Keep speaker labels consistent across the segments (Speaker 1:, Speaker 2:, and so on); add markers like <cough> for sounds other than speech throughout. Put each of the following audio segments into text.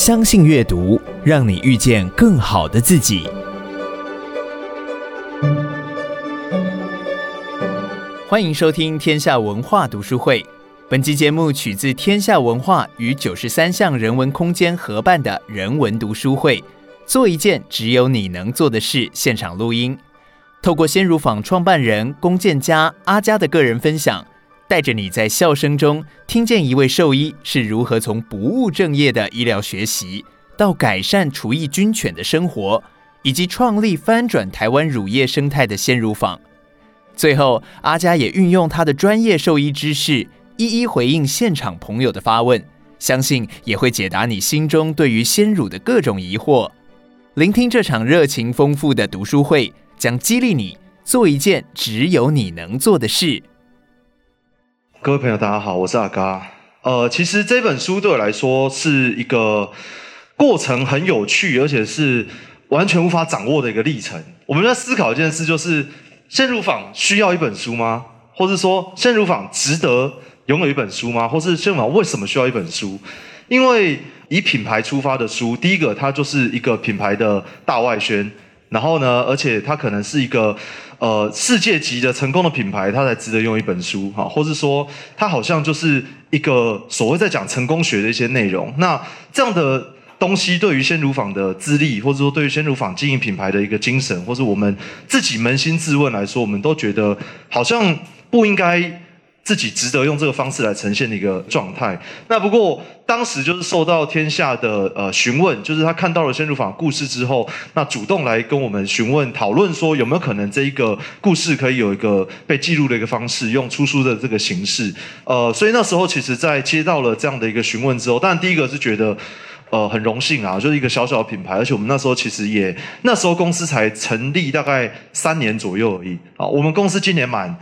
Speaker 1: 相信阅读，让你遇见更好的自己。欢迎收听天下文化读书会。本期节目取自天下文化与九十三巷人文空间合办的人文读书会，做一件只有你能做的事现场录音。透过鲜乳坊创办人龚建嘉阿嘉的个人分享。带着你在笑声中听见一位兽医是如何从不务正业的医疗学习，到改善厨艺军犬的生活，以及创立翻转台湾乳业生态的鲜乳坊。最后，阿嘉也运用他的专业兽医知识，一一回应现场朋友的发问，相信也会解答你心中对于鲜乳的各种疑惑。聆听这场热情丰富的读书会，将激励你做一件只有你能做的事。
Speaker 2: 各位朋友，大家好，我是阿嘉。呃，其实这本书对我来说是一个过程很有趣，而且是完全无法掌握的一个历程。我们在思考一件事，就是鲜乳坊需要一本书吗？或是说鲜乳坊值得拥有一本书吗？或是鲜乳坊为什么需要一本书？因为以品牌出发的书，第一个它就是一个品牌的大外宣，然后呢，而且它可能是一个。呃，世界级的成功的品牌，它才值得用一本书哈，或是说，它好像就是一个所谓在讲成功学的一些内容。那这样的东西，对于鲜乳坊的资历，或者说对于鲜乳坊经营品牌的一个精神，或是我们自己扪心自问来说，我们都觉得好像不应该。自己值得用这个方式来呈现的一个状态。那不过当时就是受到天下的呃询问，就是他看到了鲜乳坊故事之后，那主动来跟我们询问讨论说有没有可能这一个故事可以有一个被记录的一个方式，用出书的这个形式。呃，所以那时候其实，在接到了这样的一个询问之后，当然第一个是觉得呃很荣幸啊，就是一个小小的品牌，而且我们那时候其实也那时候公司才成立大概三年左右而已。啊，我们公司今年满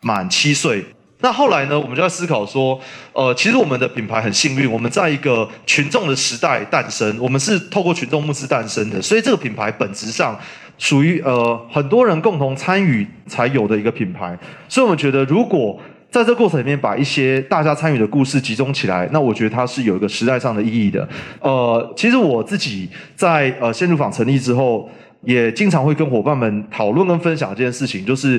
Speaker 2: 满七岁。那后来呢，我们就在思考说，呃，其实我们的品牌很幸运，我们在一个群众的时代诞生，我们是透过群众募资诞生的，所以这个品牌本质上属于呃很多人共同参与才有的一个品牌。所以我们觉得，如果在这过程里面把一些大家参与的故事集中起来，那我觉得它是有一个时代上的意义的。呃，其实我自己在呃鲜乳坊成立之后，也经常会跟伙伴们讨论跟分享这件事情，就是。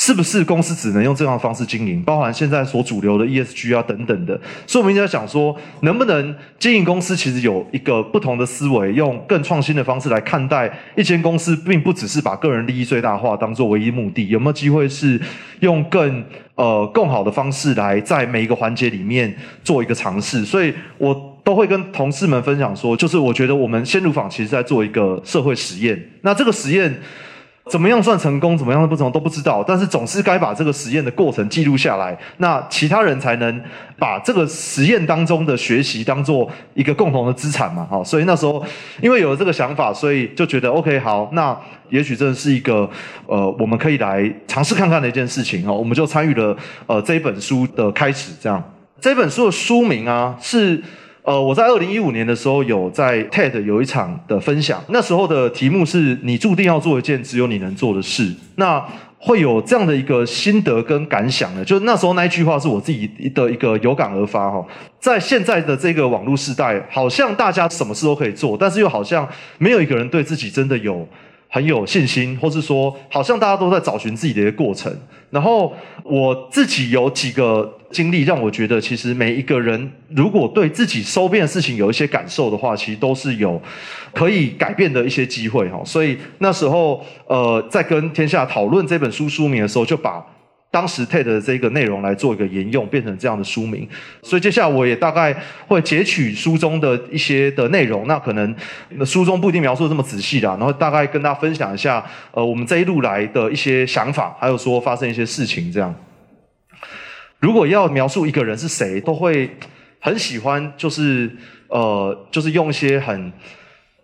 Speaker 2: 是不是公司只能用这样的方式经营？包含现在所主流的 ESG 啊等等的，所以我们一直在想说，能不能经营公司其实有一个不同的思维，用更创新的方式来看待一间公司，并不只是把个人利益最大化当做唯一目的。有没有机会是用更呃更好的方式来在每一个环节里面做一个尝试？所以我都会跟同事们分享说，就是我觉得我们鲜乳坊其实在做一个社会实验。那这个实验。怎么样算成功？怎么样不成功都不知道，但是总是该把这个实验的过程记录下来，那其他人才能把这个实验当中的学习当做一个共同的资产嘛。哈，所以那时候因为有了这个想法，所以就觉得 OK，好，那也许真的是一个呃，我们可以来尝试看看的一件事情哦。我们就参与了呃这一本书的开始，这样。这本书的书名啊是。呃，我在二零一五年的时候有在 TED 有一场的分享，那时候的题目是你注定要做一件只有你能做的事。那会有这样的一个心得跟感想呢？就是那时候那一句话是我自己的一个有感而发哈。在现在的这个网络时代，好像大家什么事都可以做，但是又好像没有一个人对自己真的有。很有信心，或是说，好像大家都在找寻自己的一个过程。然后我自己有几个经历，让我觉得，其实每一个人如果对自己收边的事情有一些感受的话，其实都是有可以改变的一些机会哈。所以那时候，呃，在跟天下讨论这本书书名的时候，就把。当时 TED 的这个内容来做一个沿用，变成这样的书名。所以接下来我也大概会截取书中的一些的内容，那可能书中不一定描述的这么仔细啦，然后大概跟大家分享一下，呃，我们这一路来的一些想法，还有说发生一些事情这样。如果要描述一个人是谁，都会很喜欢，就是呃，就是用一些很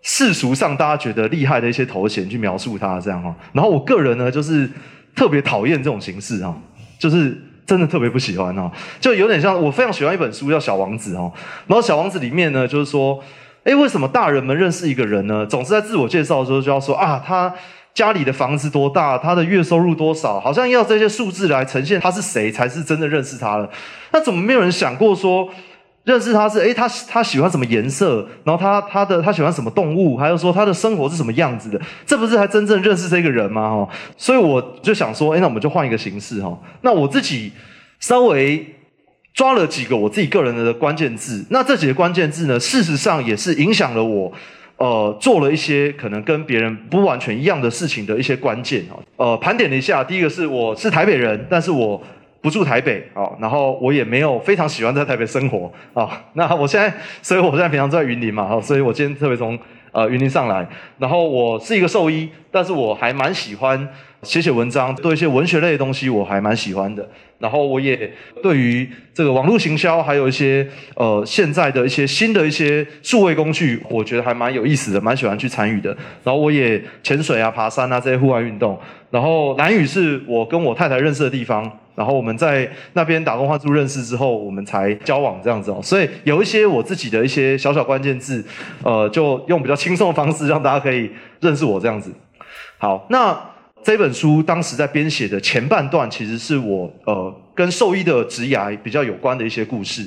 Speaker 2: 世俗上大家觉得厉害的一些头衔去描述他这样哈。然后我个人呢，就是。特别讨厌这种形式哈，就是真的特别不喜欢哈，就有点像我非常喜欢一本书叫《小王子》哈，然后《小王子》里面呢，就是说，诶，为什么大人们认识一个人呢？总是在自我介绍的时候就要说啊，他家里的房子多大，他的月收入多少，好像要这些数字来呈现他是谁才是真的认识他了。那怎么没有人想过说，认识他是，诶，他他喜欢什么颜色，然后他他的他喜欢什么动物，还有说他的生活是什么样子的，这不是才真正认识这个人吗？哈，所以我就想说，诶，那我们就换一个形式哈。那我自己稍微抓了几个我自己个人的关键字，那这几个关键字呢，事实上也是影响了我，呃，做了一些可能跟别人不完全一样的事情的一些关键哈。呃，盘点了一下，第一个是我是台北人，但是我。不住台北啊，然后我也没有非常喜欢在台北生活啊。<laughs> 那我现在，所以我现在平常住在云林嘛，所以我今天特别从呃云林上来。然后我是一个兽医，但是我还蛮喜欢写写文章，对一些文学类的东西我还蛮喜欢的。然后我也对于这个网络行销，还有一些呃现在的一些新的一些数位工具，我觉得还蛮有意思的，蛮喜欢去参与的。然后我也潜水啊、爬山啊这些户外运动。然后兰屿是我跟我太太认识的地方。然后我们在那边打工换住认识之后，我们才交往这样子哦。所以有一些我自己的一些小小关键字，呃，就用比较轻松的方式让大家可以认识我这样子。好，那这本书当时在编写的前半段，其实是我呃跟兽医的职涯比较有关的一些故事。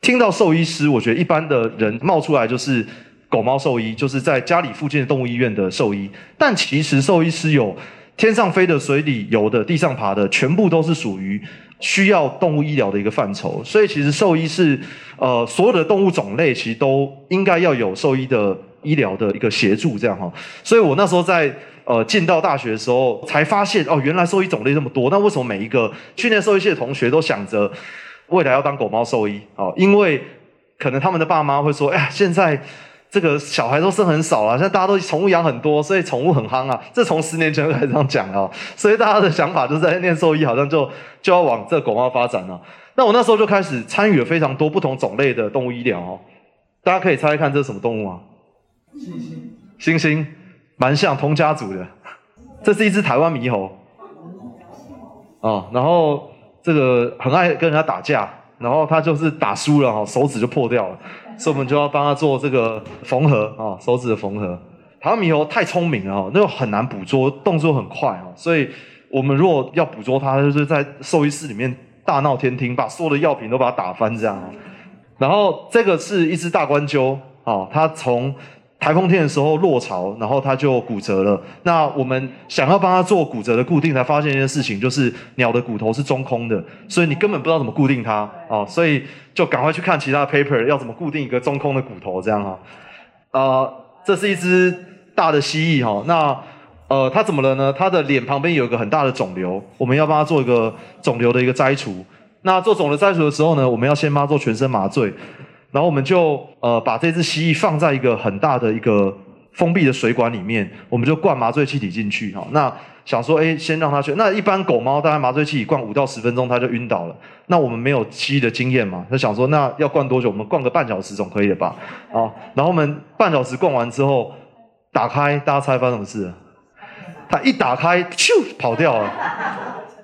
Speaker 2: 听到兽医师，我觉得一般的人冒出来就是狗猫兽医，就是在家里附近的动物医院的兽医。但其实兽医师有。天上飞的、水里游的、地上爬的，全部都是属于需要动物医疗的一个范畴。所以，其实兽医是呃所有的动物种类，其实都应该要有兽医的医疗的一个协助，这样哈。所以我那时候在呃进到大学的时候，才发现哦，原来兽医种类这么多。那为什么每一个训练兽医系的同学都想着未来要当狗猫兽医？哦，因为可能他们的爸妈会说，哎呀，现在。这个小孩都生很少了，现在大家都宠物养很多，所以宠物很夯啊。这从十年前就开始这样讲啊，所以大家的想法就是在念兽医，好像就就要往这个狗猫发展了。那我那时候就开始参与了非常多不同种类的动物医疗哦。大家可以猜猜看，这是什么动物啊？猩猩，猩猩，蛮像同家族的。这是一只台湾猕猴。哦，然后这个很爱跟人家打架，然后他就是打输了哈，手指就破掉了。所以我们就要帮他做这个缝合啊，手指的缝合。唐米猴太聪明了哦，那个很难捕捉，动作很快哦。所以我们如果要捕捉它，就是在兽医室里面大闹天庭，把所有的药品都把它打翻这样。然后这个是一只大冠鸠啊，它从台风天的时候落潮，然后它就骨折了。那我们想要帮它做骨折的固定，才发现一件事情，就是鸟的骨头是中空的，所以你根本不知道怎么固定它啊。所以就赶快去看其他的 paper，要怎么固定一个中空的骨头这样哈。呃，这是一只大的蜥蜴哈。那呃，它怎么了呢？它的脸旁边有一个很大的肿瘤，我们要帮它做一个肿瘤的一个摘除。那做肿瘤摘除的时候呢，我们要先帮它做全身麻醉。然后我们就呃把这只蜥蜴放在一个很大的一个封闭的水管里面，我们就灌麻醉气体进去哈。那想说，哎，先让它去。那一般狗猫大概麻醉气体灌五到十分钟，它就晕倒了。那我们没有蜥蜴的经验嘛，就想说，那要灌多久？我们灌个半小时总可以了吧？啊，然后我们半小时灌完之后，打开，大家猜发生什么事？它一打开，咻，跑掉了。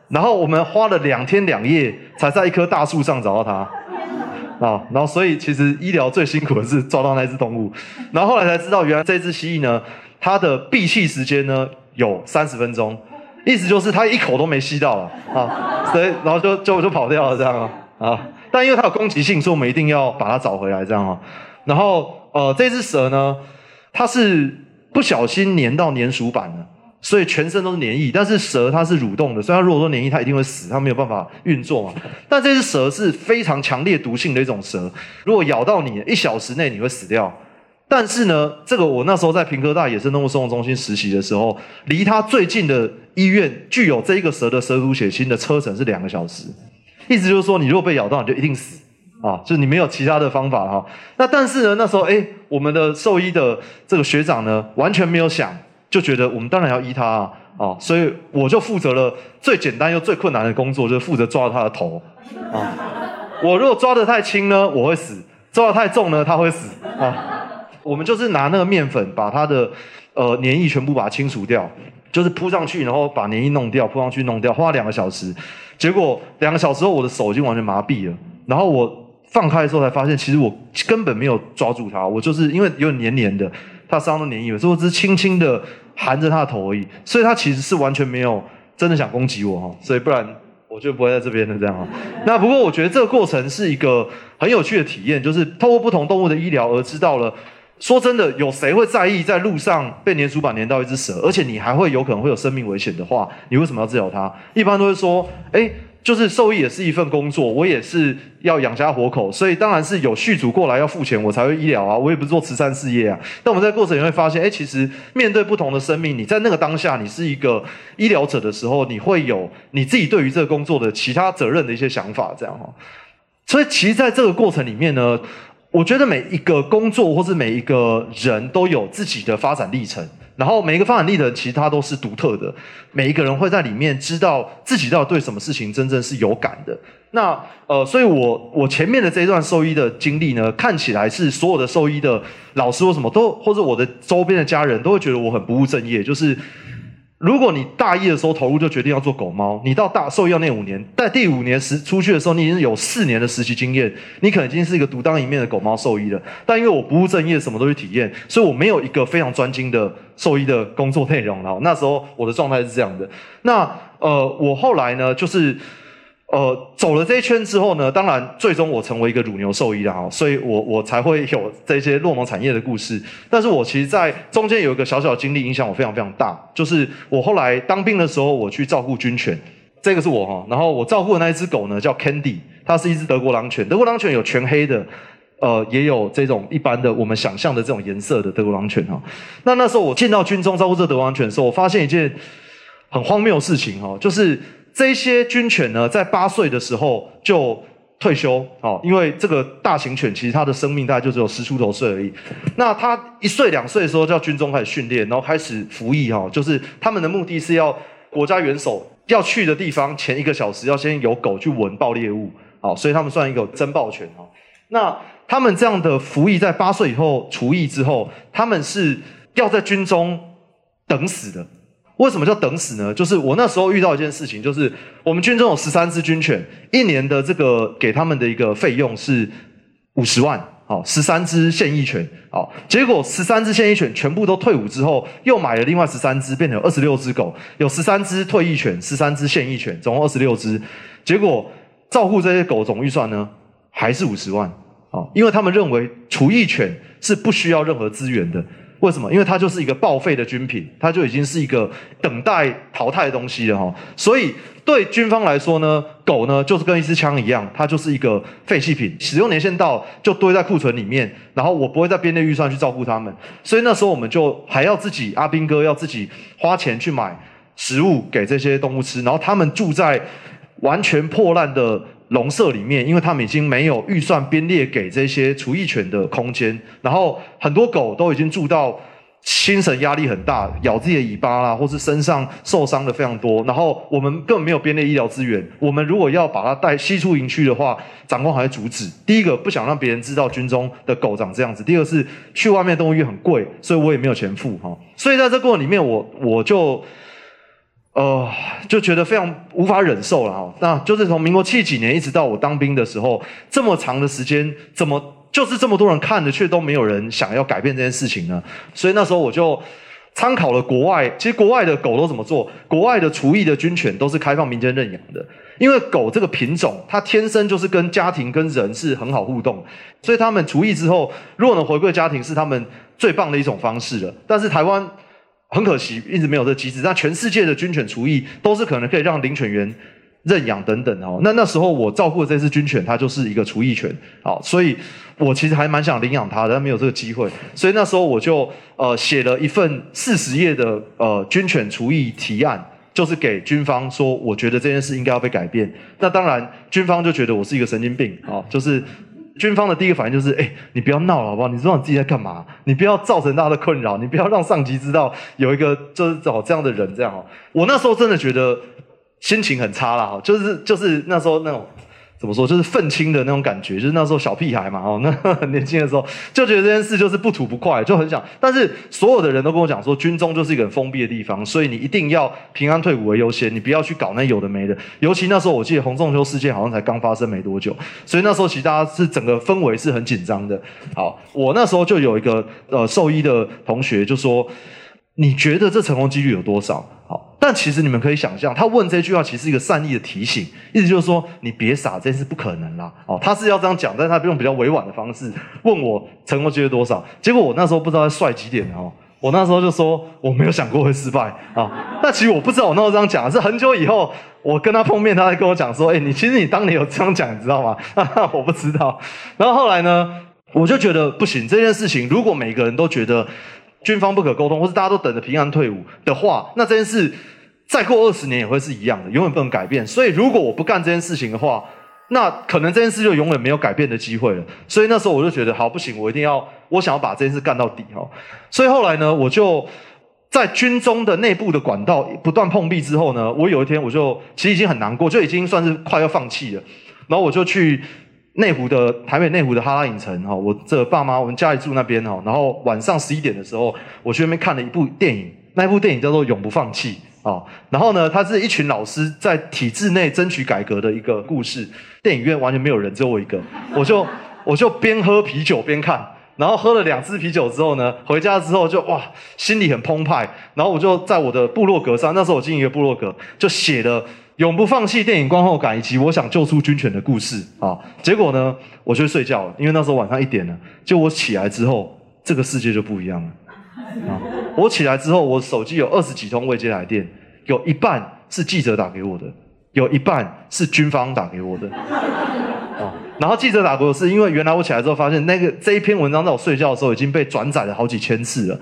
Speaker 2: 然后我们花了两天两夜，才在一棵大树上找到它。啊，然后所以其实医疗最辛苦的是抓到那只动物，<laughs> 然后后来才知道，原来这只蜥蜴呢，它的闭气时间呢有三十分钟，意思就是它一口都没吸到了啊，所以然后就就就跑掉了这样啊，啊，但因为它有攻击性，所以我们一定要把它找回来这样啊，然后呃这只蛇呢，它是不小心粘到粘鼠板了。所以全身都是黏液，但是蛇它是蠕动的，所以它如果说黏液，它一定会死，它没有办法运作嘛。但这只蛇是非常强烈毒性的一种蛇，如果咬到你，一小时内你会死掉。但是呢，这个我那时候在屏科大野生动物生物中心实习的时候，离它最近的医院具有这一个蛇的蛇毒血清的车程是两个小时，意思就是说，你如果被咬到，你就一定死啊，就是你没有其他的方法哈。那但是呢，那时候哎，我们的兽医的这个学长呢，完全没有想。就觉得我们当然要依他啊，啊，所以我就负责了最简单又最困难的工作，就是负责抓他的头啊。我如果抓得太轻呢，我会死；抓得太重呢，他会死啊。我们就是拿那个面粉，把它的呃粘液全部把它清除掉，就是铺上去，然后把粘液弄掉，铺上去弄掉，花两个小时。结果两个小时后，我的手已经完全麻痹了。然后我放开的时候才发现，其实我根本没有抓住它，我就是因为有点黏黏的。他身上的粘液，所以我只是轻轻的含着他的头而已，所以它其实是完全没有真的想攻击我哈，所以不然我就不会在这边的这样啊。那不过我觉得这个过程是一个很有趣的体验，就是透过不同动物的医疗而知道了。说真的，有谁会在意在路上被粘鼠板粘到一只蛇，而且你还会有可能会有生命危险的话，你为什么要治疗它？一般都会说，哎，就是兽医也是一份工作，我也是要养家活口，所以当然是有续主过来要付钱，我才会医疗啊，我也不是做慈善事业啊。但我们在过程也会发现，哎，其实面对不同的生命，你在那个当下，你是一个医疗者的时候，你会有你自己对于这个工作的其他责任的一些想法，这样哈。所以其实在这个过程里面呢。我觉得每一个工作或是每一个人都有自己的发展历程，然后每一个发展历程其实它都是独特的，每一个人会在里面知道自己到底对什么事情真正是有感的。那呃，所以我我前面的这一段兽医的经历呢，看起来是所有的兽医的老师或什么都，或者我的周边的家人都会觉得我很不务正业，就是。如果你大一的时候投入就决定要做狗猫，你到大兽医要那五年，在第五年实出去的时候，你已经有四年的实习经验，你可能已经是一个独当一面的狗猫兽医了。但因为我不务正业，什么都去体验，所以我没有一个非常专精的兽医的工作内容。然后那时候我的状态是这样的。那呃，我后来呢，就是。呃，走了这一圈之后呢，当然最终我成为一个乳牛兽医了哈，所以我我才会有这些落农产业的故事。但是我其实，在中间有一个小小经历，影响我非常非常大，就是我后来当兵的时候，我去照顾军犬，这个是我哈，然后我照顾的那一只狗呢，叫 Candy，它是一只德国狼犬，德国狼犬有全黑的，呃，也有这种一般的我们想象的这种颜色的德国狼犬哈。那那时候我进到军中照顾这德国狼犬的时候，我发现一件很荒谬的事情哈，就是。这些军犬呢，在八岁的时候就退休哦，因为这个大型犬其实它的生命大概就只有十出头岁而已。那它一岁两岁的时候，叫军中开始训练，然后开始服役哈，就是他们的目的是要国家元首要去的地方前一个小时要先有狗去闻爆猎物，好，所以他们算一个侦爆犬哈。那他们这样的服役在八岁以后除役之后，他们是要在军中等死的。为什么叫等死呢？就是我那时候遇到一件事情，就是我们军中有十三只军犬，一年的这个给他们的一个费用是五十万，好，十三只现役犬，好，结果十三只现役犬全部都退伍之后，又买了另外十三只，变成二十六只狗，有十三只退役犬，十三只现役犬，总共二十六只，结果照顾这些狗总预算呢，还是五十万，好，因为他们认为除役犬是不需要任何资源的。为什么？因为它就是一个报废的军品，它就已经是一个等待淘汰的东西了哈。所以对军方来说呢，狗呢就是跟一支枪一样，它就是一个废弃品，使用年限到就堆在库存里面。然后我不会在编列预算去照顾它们，所以那时候我们就还要自己阿兵哥要自己花钱去买食物给这些动物吃，然后他们住在完全破烂的。笼舍里面，因为他们已经没有预算编列给这些除役犬的空间，然后很多狗都已经住到精神压力很大，咬自己的尾巴啦，或是身上受伤的非常多。然后我们根本没有编列医疗资源，我们如果要把它带吸出营区的话，长官还会阻止。第一个不想让别人知道军中的狗长这样子，第二个是去外面动物医院很贵，所以我也没有钱付哈。所以在这过程里面，我我就。呃，就觉得非常无法忍受了哈。那就是从民国七几年一直到我当兵的时候，这么长的时间，怎么就是这么多人看着，却都没有人想要改变这件事情呢？所以那时候我就参考了国外，其实国外的狗都怎么做？国外的厨艺的军犬都是开放民间认养的，因为狗这个品种，它天生就是跟家庭跟人是很好互动，所以他们厨艺之后，如果能回归家庭，是他们最棒的一种方式了。但是台湾。很可惜，一直没有这机制。那全世界的军犬除役都是可能可以让领犬员认养等等哦。那那时候我照顾的这只军犬，它就是一个除役犬，好，所以我其实还蛮想领养它的，但没有这个机会。所以那时候我就呃写了一份四十页的呃军犬除役提案，就是给军方说，我觉得这件事应该要被改变。那当然，军方就觉得我是一个神经病，好，就是。军方的第一个反应就是：哎、你不要闹了，好不好？你知道你自己在干嘛？你不要造成大家的困扰，你不要让上级知道有一个就是找这样的人这样哦。我那时候真的觉得心情很差了，哈，就是就是那时候那种。怎么说？就是愤青的那种感觉，就是那时候小屁孩嘛，哦，那 <laughs> 很年轻的时候就觉得这件事就是不吐不快，就很想。但是所有的人都跟我讲说，军中就是一个很封闭的地方，所以你一定要平安退伍为优先，你不要去搞那有的没的。尤其那时候，我记得洪仲丘事件好像才刚发生没多久，所以那时候其实大家是整个氛围是很紧张的。好，我那时候就有一个呃兽医的同学就说：“你觉得这成功几率有多少？”好。但其实你们可以想象，他问这句话其实是一个善意的提醒，意思就是说你别傻，这件事不可能啦。哦，他是要这样讲，但他用比较委婉的方式问我成功几率多少。结果我那时候不知道在帅几点哦，我那时候就说我没有想过会失败啊。那其实我不知道我那时候这样讲，是很久以后我跟他碰面，他在跟我讲说，哎，你其实你当年有这样讲，你知道吗？<laughs> 我不知道。然后后来呢，我就觉得不行，这件事情如果每个人都觉得军方不可沟通，或是大家都等着平安退伍的话，那这件事。再过二十年也会是一样的，永远不能改变。所以如果我不干这件事情的话，那可能这件事就永远没有改变的机会了。所以那时候我就觉得，好，不行，我一定要，我想要把这件事干到底哦。所以后来呢，我就在军中的内部的管道不断碰壁之后呢，我有一天我就其实已经很难过，就已经算是快要放弃了。然后我就去内湖的台北内湖的哈拉影城哈，我这爸妈我们家里住那边哈，然后晚上十一点的时候，我去那边看了一部电影，那部电影叫做《永不放弃》。啊，然后呢，他是一群老师在体制内争取改革的一个故事。电影院完全没有人，只有我一个，我就 <laughs> 我就边喝啤酒边看，然后喝了两支啤酒之后呢，回家之后就哇，心里很澎湃。然后我就在我的部落格上，那时候我经营一个部落格，就写了《永不放弃》电影观后感以及我想救出军犬的故事啊。结果呢，我就睡觉了，因为那时候晚上一点了。就我起来之后，这个世界就不一样了。啊！我起来之后，我手机有二十几通未接来电，有一半是记者打给我的，有一半是军方打给我的。啊！然后记者打给我是因为原来我起来之后发现那个这一篇文章在我睡觉的时候已经被转载了好几千次了，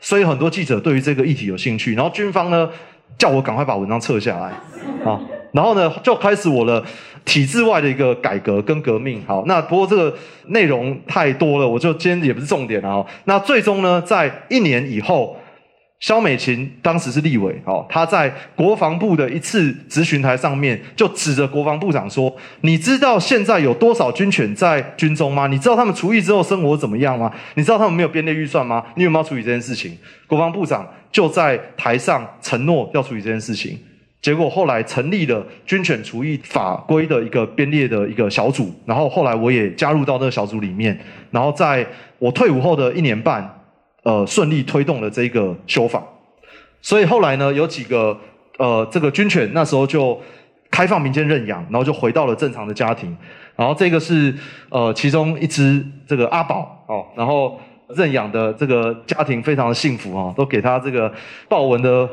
Speaker 2: 所以很多记者对于这个议题有兴趣。然后军方呢叫我赶快把文章撤下来。啊！然后呢就开始我的。体制外的一个改革跟革命，好，那不过这个内容太多了，我就今天也不是重点啊。那最终呢，在一年以后，萧美琴当时是立委，哦，他在国防部的一次咨询台上面，就指着国防部长说：“你知道现在有多少军犬在军中吗？你知道他们除役之后生活怎么样吗？你知道他们没有编列预算吗？你有没有处理这件事情？”国防部长就在台上承诺要处理这件事情。结果后来成立了军犬除役法规的一个编列的一个小组，然后后来我也加入到那个小组里面，然后在我退伍后的一年半，呃，顺利推动了这个修法。所以后来呢，有几个呃，这个军犬那时候就开放民间认养，然后就回到了正常的家庭。然后这个是呃，其中一只这个阿宝哦，然后认养的这个家庭非常的幸福啊，都给他这个豹纹的。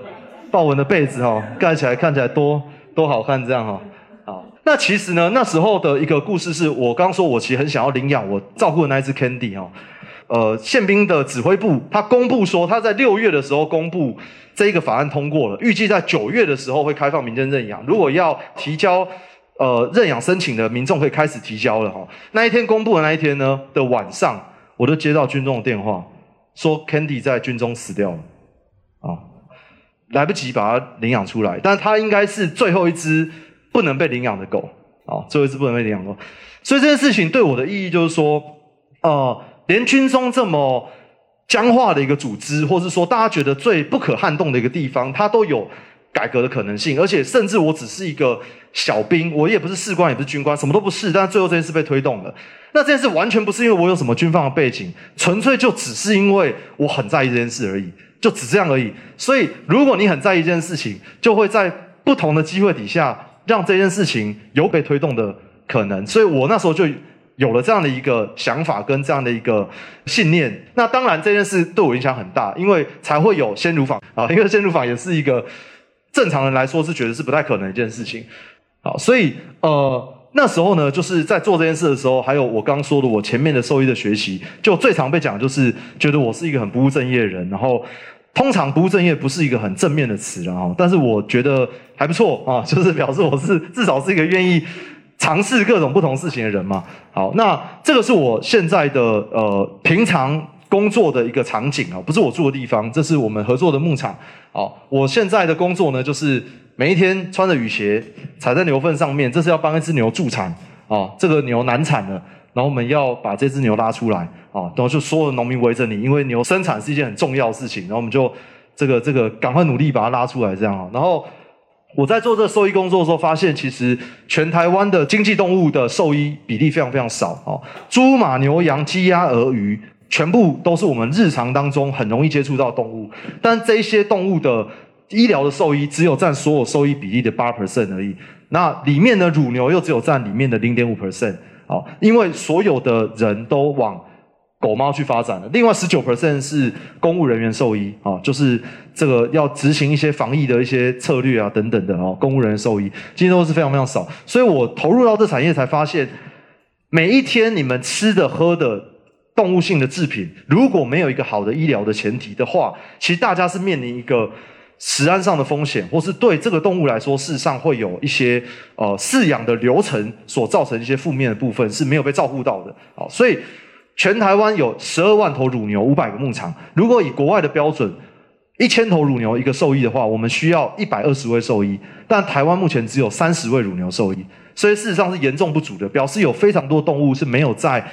Speaker 2: 豹纹的被子哈，盖起来看起来多多好看，这样哈。好，那其实呢，那时候的一个故事是我刚说，我其实很想要领养我照顾的那一只 Candy 哈。呃，宪兵的指挥部他公布说，他在六月的时候公布这一个法案通过了，预计在九月的时候会开放民间认养。如果要提交呃认养申请的民众可以开始提交了哈。那一天公布的那一天呢的晚上，我就接到军中的电话，说 Candy 在军中死掉了啊。来不及把它领养出来，但它应该是最后一只不能被领养的狗啊，最后一只不能被领养的。所以这件事情对我的意义就是说，呃，连军中这么僵化的一个组织，或是说大家觉得最不可撼动的一个地方，它都有改革的可能性。而且甚至我只是一个小兵，我也不是士官，也不是军官，什么都不是，但最后这件事被推动了。那这件事完全不是因为我有什么军方的背景，纯粹就只是因为我很在意这件事而已。就只这样而已。所以，如果你很在意一件事情，就会在不同的机会底下，让这件事情有被推动的可能。所以我那时候就有了这样的一个想法跟这样的一个信念。那当然，这件事对我影响很大，因为才会有先乳坊啊，因为先乳坊也是一个正常人来说是觉得是不太可能一件事情。好，所以呃。那时候呢，就是在做这件事的时候，还有我刚说的，我前面的兽医的学习，就最常被讲，就是觉得我是一个很不务正业的人。然后，通常不务正业不是一个很正面的词，然后，但是我觉得还不错啊，就是表示我是至少是一个愿意尝试各种不同事情的人嘛。好，那这个是我现在的呃平常工作的一个场景啊，不是我住的地方，这是我们合作的牧场。好，我现在的工作呢，就是。每一天穿着雨鞋踩在牛粪上面，这是要帮一只牛助产啊。这个牛难产了，然后我们要把这只牛拉出来啊。然后就所有的农民围着你，因为牛生产是一件很重要的事情。然后我们就这个这个赶快努力把它拉出来，这样啊。然后我在做这兽医工作的时候，发现其实全台湾的经济动物的兽医比例非常非常少哦。猪马牛羊鸡鸭鹅鱼，全部都是我们日常当中很容易接触到动物，但这些动物的。医疗的兽医只有占所有兽医比例的八 percent 而已。那里面的乳牛又只有占里面的零点五 percent。好，因为所有的人都往狗猫去发展了。另外十九 percent 是公务人员兽医啊，就是这个要执行一些防疫的一些策略啊等等的哦，公务人员兽医今天都是非常非常少。所以我投入到这产业才发现，每一天你们吃的喝的动物性的制品，如果没有一个好的医疗的前提的话，其实大家是面临一个。食安上的风险，或是对这个动物来说，事实上会有一些呃饲养的流程所造成一些负面的部分是没有被照顾到的。好，所以全台湾有十二万头乳牛，五百个牧场。如果以国外的标准，一千头乳牛一个兽医的话，我们需要一百二十位兽医，但台湾目前只有三十位乳牛兽医，所以事实上是严重不足的，表示有非常多动物是没有在。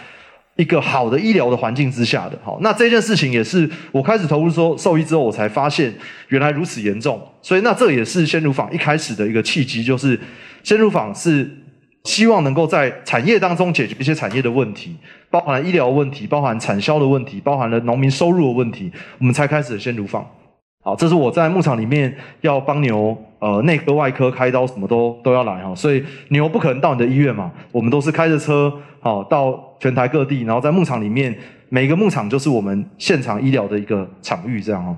Speaker 2: 一个好的医疗的环境之下的，好，那这件事情也是我开始投入说兽医之后，我才发现原来如此严重。所以那这也是鲜乳坊一开始的一个契机，就是鲜乳坊是希望能够在产业当中解决一些产业的问题，包含了医疗问题，包含产销的问题，包含了农民收入的问题，我们才开始的鲜乳坊。好，这是我在牧场里面要帮牛，呃，内科、外科开刀，什么都都要来哈。所以牛不可能到你的医院嘛，我们都是开着车，好，到全台各地，然后在牧场里面，每个牧场就是我们现场医疗的一个场域，这样哦。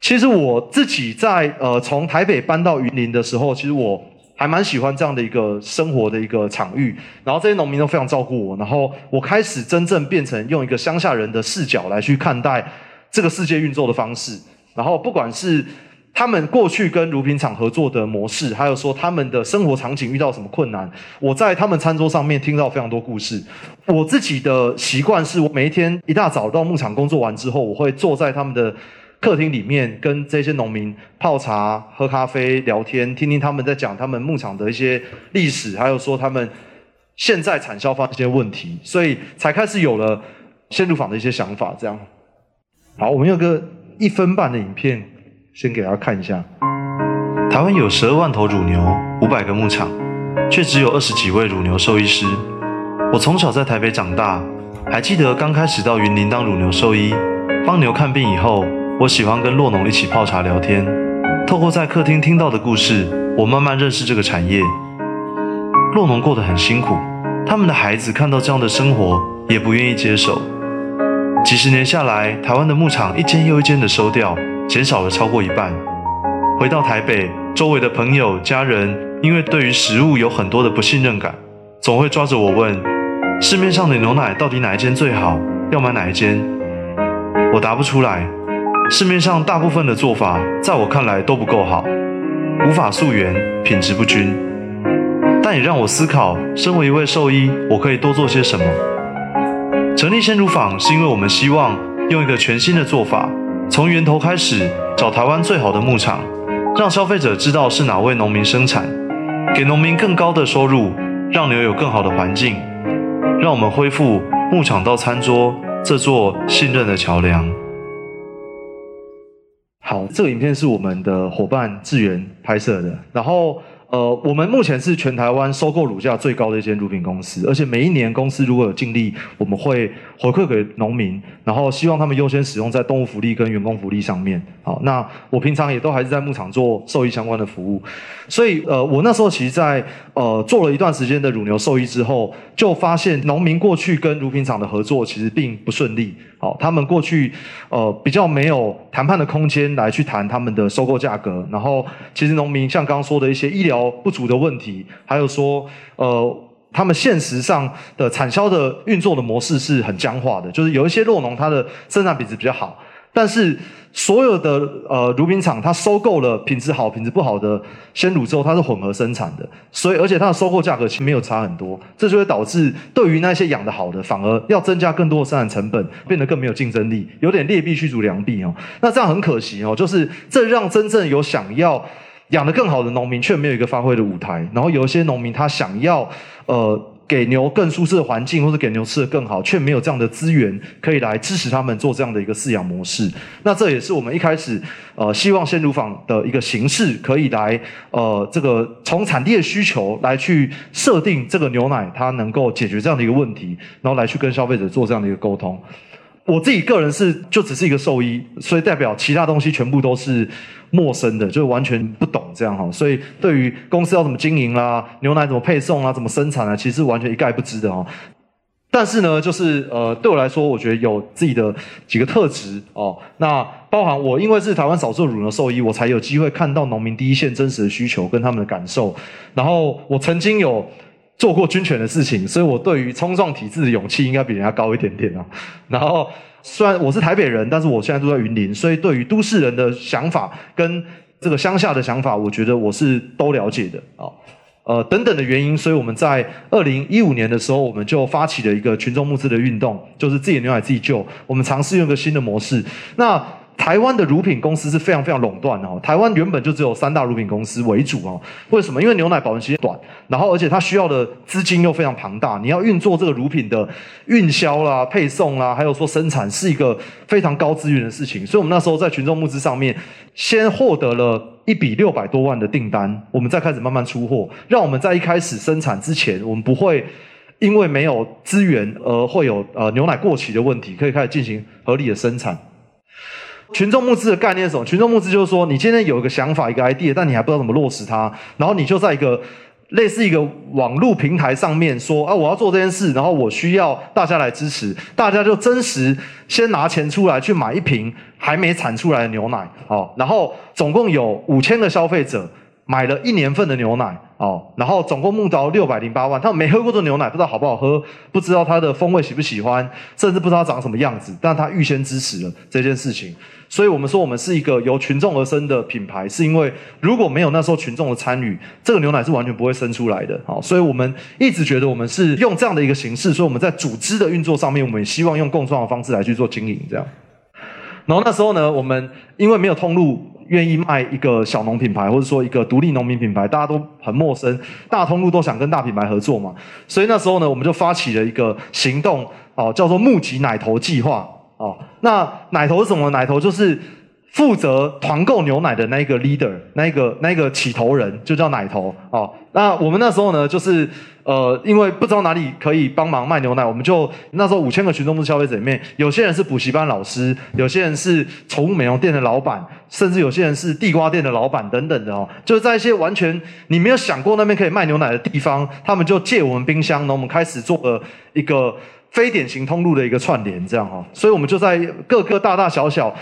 Speaker 2: 其实我自己在呃从台北搬到云林的时候，其实我还蛮喜欢这样的一个生活的一个场域，然后这些农民都非常照顾我，然后我开始真正变成用一个乡下人的视角来去看待这个世界运作的方式。然后，不管是他们过去跟乳品厂合作的模式，还有说他们的生活场景遇到什么困难，我在他们餐桌上面听到非常多故事。我自己的习惯是我每一天一大早到牧场工作完之后，我会坐在他们的客厅里面，跟这些农民泡茶、喝咖啡、聊天，听听他们在讲他们牧场的一些历史，还有说他们现在产销方一些问题，所以才开始有了鲜乳坊的一些想法。这样，好，我们有个。一分半的影片，先给大家看一下。
Speaker 3: 台湾有十二万头乳牛，五百个牧场，却只有二十几位乳牛兽医师。我从小在台北长大，还记得刚开始到云林当乳牛兽医，帮牛看病以后，我喜欢跟洛农一起泡茶聊天。透过在客厅听到的故事，我慢慢认识这个产业。洛农过得很辛苦，他们的孩子看到这样的生活，也不愿意接手。几十年下来，台湾的牧场一间又一间的收掉，减少了超过一半。回到台北，周围的朋友、家人因为对于食物有很多的不信任感，总会抓着我问：市面上的牛奶到底哪一间最好？要买哪一间？我答不出来。市面上大部分的做法，在我看来都不够好，无法溯源，品质不均。但也让我思考，身为一位兽医，我可以多做些什么？成立鲜乳坊是因为我们希望用一个全新的做法，从源头开始找台湾最好的牧场，让消费者知道是哪位农民生产，给农民更高的收入，让牛有更好的环境，让我们恢复牧场到餐桌这座信任的桥梁。
Speaker 2: 好，这个影片是我们的伙伴智源拍摄的，然后。呃，我们目前是全台湾收购乳价最高的一间乳品公司，而且每一年公司如果有净利，我们会回馈给农民，然后希望他们优先使用在动物福利跟员工福利上面。好，那我平常也都还是在牧场做兽医相关的服务，所以呃，我那时候其实在呃做了一段时间的乳牛兽医之后，就发现农民过去跟乳品厂的合作其实并不顺利。好，他们过去呃比较没有谈判的空间来去谈他们的收购价格，然后其实农民像刚刚说的一些医疗。不足的问题，还有说，呃，他们现实上的产销的运作的模式是很僵化的，就是有一些酪农，它的生产品质比较好，但是所有的呃乳品厂，它收购了品质好、品质不好的鲜乳之后，它是混合生产的，所以而且它的收购价格其实没有差很多，这就会导致对于那些养得好的，反而要增加更多的生产成本，变得更没有竞争力，有点劣币驱逐良币哦。那这样很可惜哦，就是这让真正有想要。养得更好的农民却没有一个发挥的舞台，然后有一些农民他想要呃给牛更舒适的环境，或者给牛吃得更好，却没有这样的资源可以来支持他们做这样的一个饲养模式。那这也是我们一开始呃希望鲜乳坊的一个形式，可以来呃这个从产地的需求来去设定这个牛奶它能够解决这样的一个问题，然后来去跟消费者做这样的一个沟通。我自己个人是就只是一个兽医，所以代表其他东西全部都是陌生的，就完全不懂这样哈。所以对于公司要怎么经营啦，牛奶怎么配送啊，怎么生产啊，其实完全一概不知的哈。但是呢，就是呃，对我来说，我觉得有自己的几个特质哦。那包含我因为是台湾少数乳牛兽医，我才有机会看到农民第一线真实的需求跟他们的感受。然后我曾经有。做过军犬的事情，所以我对于冲撞体制的勇气应该比人家高一点点啊。然后虽然我是台北人，但是我现在住在云林，所以对于都市人的想法跟这个乡下的想法，我觉得我是都了解的啊。呃，等等的原因，所以我们在二零一五年的时候，我们就发起了一个群众募资的运动，就是自己的牛奶自己救。我们尝试用一个新的模式。那台湾的乳品公司是非常非常垄断的哦。台湾原本就只有三大乳品公司为主哦。为什么？因为牛奶保质期短，然后而且它需要的资金又非常庞大。你要运作这个乳品的运销啦、配送啦，还有说生产，是一个非常高资源的事情。所以，我们那时候在群众募资上面，先获得了一笔六百多万的订单，我们再开始慢慢出货，让我们在一开始生产之前，我们不会因为没有资源而会有呃牛奶过期的问题，可以开始进行合理的生产。群众募资的概念是什么？群众募资就是说，你今天有一个想法、一个 idea，但你还不知道怎么落实它，然后你就在一个类似一个网络平台上面说：“啊，我要做这件事，然后我需要大家来支持。”大家就真实先拿钱出来去买一瓶还没产出来的牛奶，好，然后总共有五千个消费者买了一年份的牛奶。哦，然后总共募到六百零八万，他没喝过这牛奶，不知道好不好喝，不知道它的风味喜不喜欢，甚至不知道长什么样子，但他预先支持了这件事情，所以我们说我们是一个由群众而生的品牌，是因为如果没有那时候群众的参与，这个牛奶是完全不会生出来的。好，所以我们一直觉得我们是用这样的一个形式，所以我们在组织的运作上面，我们也希望用共创的方式来去做经营，这样。然后那时候呢，我们因为没有通路。愿意卖一个小农品牌，或者说一个独立农民品牌，大家都很陌生，大通路都想跟大品牌合作嘛，所以那时候呢，我们就发起了一个行动，哦，叫做募集奶头计划，哦，那奶头是什么？奶头就是。负责团购牛奶的那一个 leader，那一个那一个起头人就叫奶头哦。那我们那时候呢，就是呃，因为不知道哪里可以帮忙卖牛奶，我们就那时候五千个群众募资消费者里面，有些人是补习班老师，有些人是宠物美容店的老板，甚至有些人是地瓜店的老板等等的哦。就是在一些完全你没有想过那边可以卖牛奶的地方，他们就借我们冰箱，然后我们开始做了一个非典型通路的一个串联，这样哈。所以我们就在各个大大小小。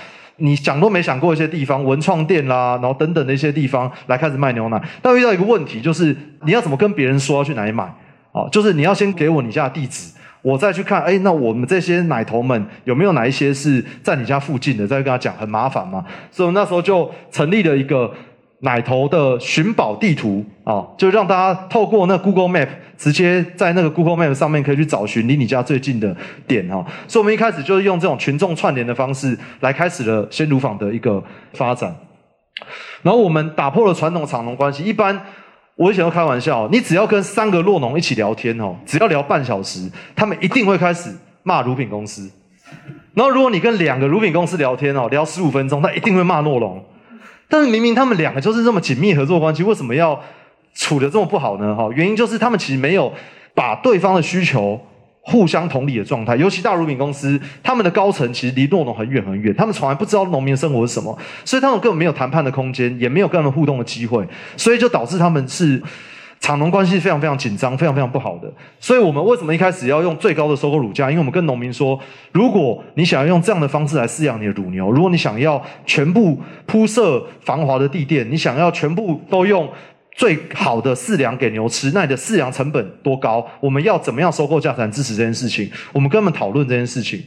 Speaker 2: 你想都没想过一些地方，文创店啦，然后等等的一些地方来开始卖牛奶，但遇到一个问题，就是你要怎么跟别人说要去哪里买？哦，就是你要先给我你家的地址，我再去看，哎，那我们这些奶头们有没有哪一些是在你家附近的？再跟他讲，很麻烦嘛，所以那时候就成立了一个。奶头的寻宝地图啊，就让大家透过那 Google Map，直接在那个 Google Map 上面可以去找寻离你家最近的点哈。所以，我们一开始就是用这种群众串联的方式来开始了鲜乳坊的一个发展。然后，我们打破了传统厂农关系。一般我以前都开玩笑，你只要跟三个酪农一起聊天哦，只要聊半小时，他们一定会开始骂乳品公司。然后，如果你跟两个乳品公司聊天哦，聊十五分钟，他一定会骂酪农。但是明明他们两个就是这么紧密合作关系，为什么要处得这么不好呢？哈，原因就是他们其实没有把对方的需求互相同理的状态。尤其大乳品公司，他们的高层其实离诺农很远很远，他们从来不知道农民生活是什么，所以他们根本没有谈判的空间，也没有跟他们互动的机会，所以就导致他们是。厂农关系非常非常紧张，非常非常不好的。所以我们为什么一开始要用最高的收购乳价？因为我们跟农民说，如果你想要用这样的方式来饲养你的乳牛，如果你想要全部铺设防滑的地垫，你想要全部都用最好的饲粮给牛吃，那你的饲养成本多高？我们要怎么样收购价才能支持这件事情？我们跟他们讨论这件事情。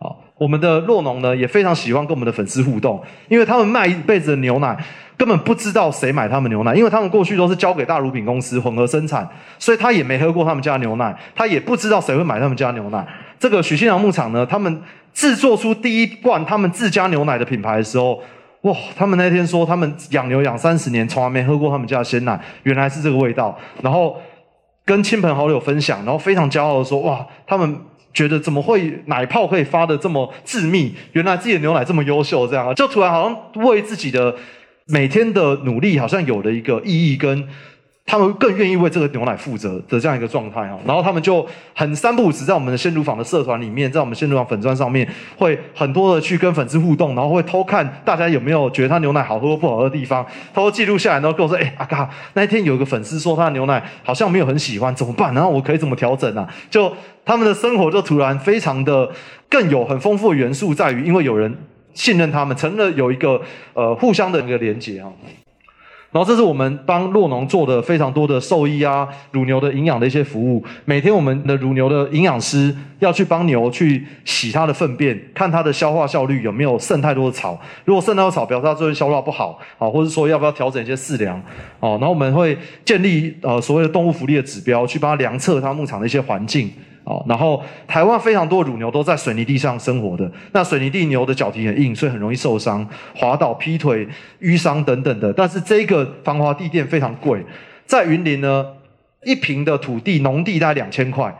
Speaker 2: 好，我们的酪农呢也非常喜欢跟我们的粉丝互动，因为他们卖一辈子的牛奶。根本不知道谁买他们牛奶，因为他们过去都是交给大乳品公司混合生产，所以他也没喝过他们家牛奶，他也不知道谁会买他们家牛奶。这个许新阳牧场呢，他们制作出第一罐他们自家牛奶的品牌的时候，哇！他们那天说他们养牛养三十年，从来没喝过他们家的鲜奶，原来是这个味道。然后跟亲朋好友分享，然后非常骄傲的说：哇！他们觉得怎么会奶泡可以发得这么致密？原来自己的牛奶这么优秀，这样就突然好像为自己的。每天的努力好像有了一个意义跟他们更愿意为这个牛奶负责的这样一个状态哈，然后他们就很三不五时在我们的鲜乳坊的社团里面，在我们鲜乳坊粉专上面，会很多的去跟粉丝互动，然后会偷看大家有没有觉得他牛奶好喝或不好喝的地方，偷偷记录下来，然后跟我说：“哎，阿嘎，那一天有一个粉丝说他的牛奶好像没有很喜欢，怎么办？然后我可以怎么调整啊？”就他们的生活就突然非常的更有很丰富的元素，在于因为有人信任他们，成了有一个呃互相的一个连接啊。然后这是我们帮洛农做的非常多的兽医啊，乳牛的营养的一些服务。每天我们的乳牛的营养师要去帮牛去洗它的粪便，看它的消化效率有没有剩太多的草。如果剩太多草，表示它最近消化不好啊，或者说要不要调整一些饲粮哦。然后我们会建立呃所谓的动物福利的指标，去帮它量测它牧场的一些环境。哦，然后台湾非常多乳牛都在水泥地上生活的，那水泥地牛的脚蹄很硬，所以很容易受伤、滑倒、劈腿、淤伤等等的。但是这个防滑地垫非常贵，在云林呢，一坪的土地农地大概两千块，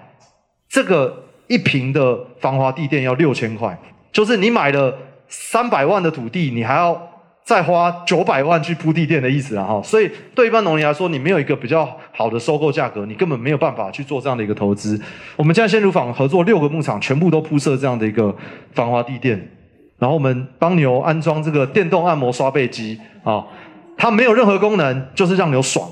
Speaker 2: 这个一坪的防滑地垫要六千块，就是你买了三百万的土地，你还要。再花九百万去铺地垫的意思啊，哈，所以对一般农民来说，你没有一个比较好的收购价格，你根本没有办法去做这样的一个投资。我们现在鲜乳坊合作六个牧场，全部都铺设这样的一个防滑地垫，然后我们帮牛安装这个电动按摩刷背机啊，它没有任何功能，就是让牛爽。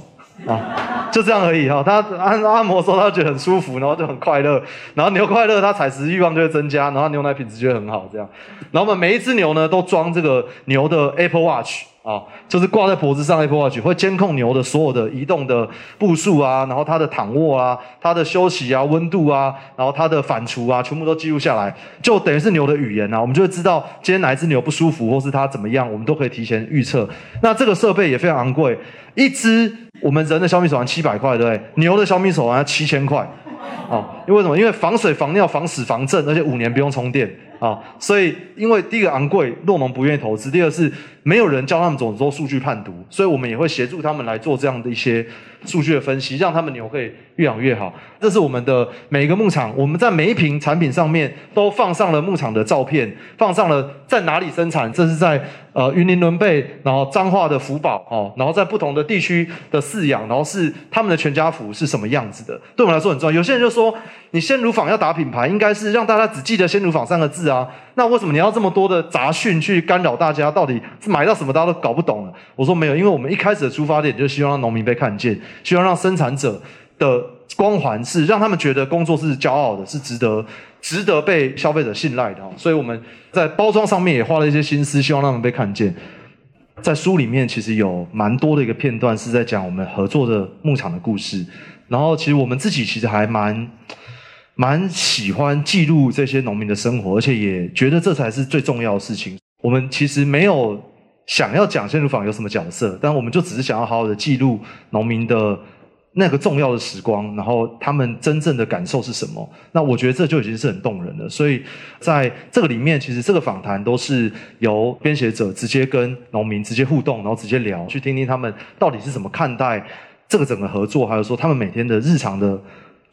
Speaker 2: 啊，就这样而已哈。他按按摩的时候，他觉得很舒服，然后就很快乐。然后牛快乐，它采食欲望就会增加，然后牛奶品质就会很好。这样，然后我们每一只牛呢，都装这个牛的 Apple Watch。啊，就是挂在脖子上，Apple Watch 会监控牛的所有的移动的步数啊，然后它的躺卧啊，它的休息啊，温度啊，然后它的反刍啊，全部都记录下来，就等于是牛的语言啊。我们就会知道今天哪一只牛不舒服，或是它怎么样，我们都可以提前预测。那这个设备也非常昂贵，一只我们人的小米手环七百块，对不对？牛的小米手环七千块。啊，因为什么？因为防水、防尿、防屎、防震，而且五年不用充电啊。所以，因为第一个昂贵，诺农不愿意投资；第二是没有人教他们怎么做数据判读，所以我们也会协助他们来做这样的一些数据的分析，让他们牛可以越养越好。这是我们的每一个牧场，我们在每一瓶产品上面都放上了牧场的照片，放上了在哪里生产。这是在呃云林伦贝，然后彰化的福宝哦，然后在不同的地区的饲养，然后是他们的全家福是什么样子的，对我们来说很重要。有些人就说，你鲜乳坊要打品牌，应该是让大家只记得鲜乳坊三个字啊。那为什么你要这么多的杂讯去干扰大家？到底是买到什么，大家都搞不懂了。我说没有，因为我们一开始的出发点就是希望让农民被看见，希望让生产者的光环是让他们觉得工作是骄傲的，是值得值得被消费者信赖的。所以我们在包装上面也花了一些心思，希望让他们被看见。在书里面其实有蛮多的一个片段是在讲我们合作的牧场的故事，然后其实我们自己其实还蛮。蛮喜欢记录这些农民的生活，而且也觉得这才是最重要的事情。我们其实没有想要讲鲜乳坊有什么角色，但我们就只是想要好好的记录农民的那个重要的时光，然后他们真正的感受是什么。那我觉得这就已经是很动人了。所以在这个里面，其实这个访谈都是由编写者直接跟农民直接互动，然后直接聊，去听听他们到底是怎么看待这个整个合作，还有说他们每天的日常的。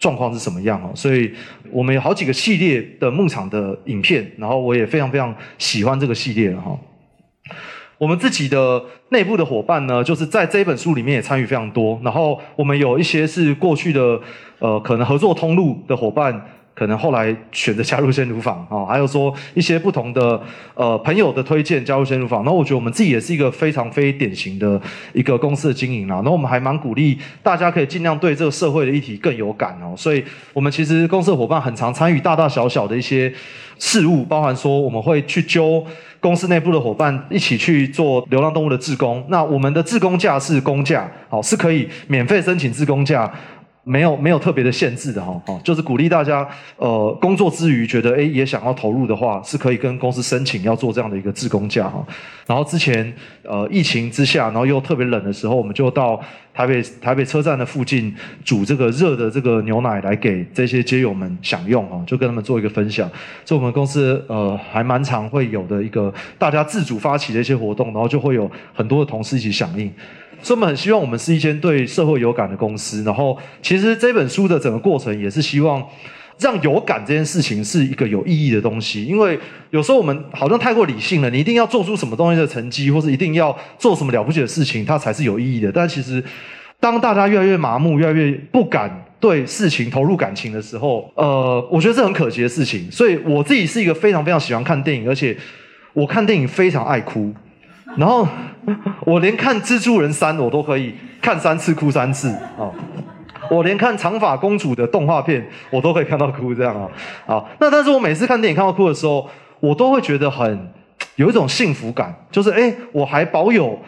Speaker 2: 状况是什么样哦？所以我们有好几个系列的牧场的影片，然后我也非常非常喜欢这个系列哈。我们自己的内部的伙伴呢，就是在这一本书里面也参与非常多，然后我们有一些是过去的呃可能合作通路的伙伴。可能后来选择加入鲜乳坊啊，<laughs> 还有说一些不同的呃朋友的推荐加入鲜乳坊。那我觉得我们自己也是一个非常非典型的一个公司的经营啦。那我们还蛮鼓励大家可以尽量对这个社会的议题更有感哦。所以我们其实公司的伙伴很常参与大大小小的一些事务，包含说我们会去揪公司内部的伙伴一起去做流浪动物的志工。那我们的志工价是公价，好，是可以免费申请志工价。没有没有特别的限制的哈，就是鼓励大家，呃，工作之余觉得诶也想要投入的话，是可以跟公司申请要做这样的一个自工价哈。然后之前呃疫情之下，然后又特别冷的时候，我们就到台北台北车站的附近煮这个热的这个牛奶来给这些街友们享用哈，就跟他们做一个分享。这我们公司呃还蛮常会有的一个大家自主发起的一些活动，然后就会有很多的同事一起响应。所以我们很希望我们是一间对社会有感的公司。然后，其实这本书的整个过程也是希望让有感这件事情是一个有意义的东西。因为有时候我们好像太过理性了，你一定要做出什么东西的成绩，或是一定要做什么了不起的事情，它才是有意义的。但其实当大家越来越麻木，越来越不敢对事情投入感情的时候，呃，我觉得这很可惜的事情。所以我自己是一个非常非常喜欢看电影，而且我看电影非常爱哭。然后 <laughs> 我连看《蜘蛛人三》我都可以看三次哭三次啊！我连看《长发公主》的动画片我都可以看到哭这样啊！啊，那但是我每次看电影看到哭的时候，我都会觉得很有一种幸福感，就是哎，我还保有。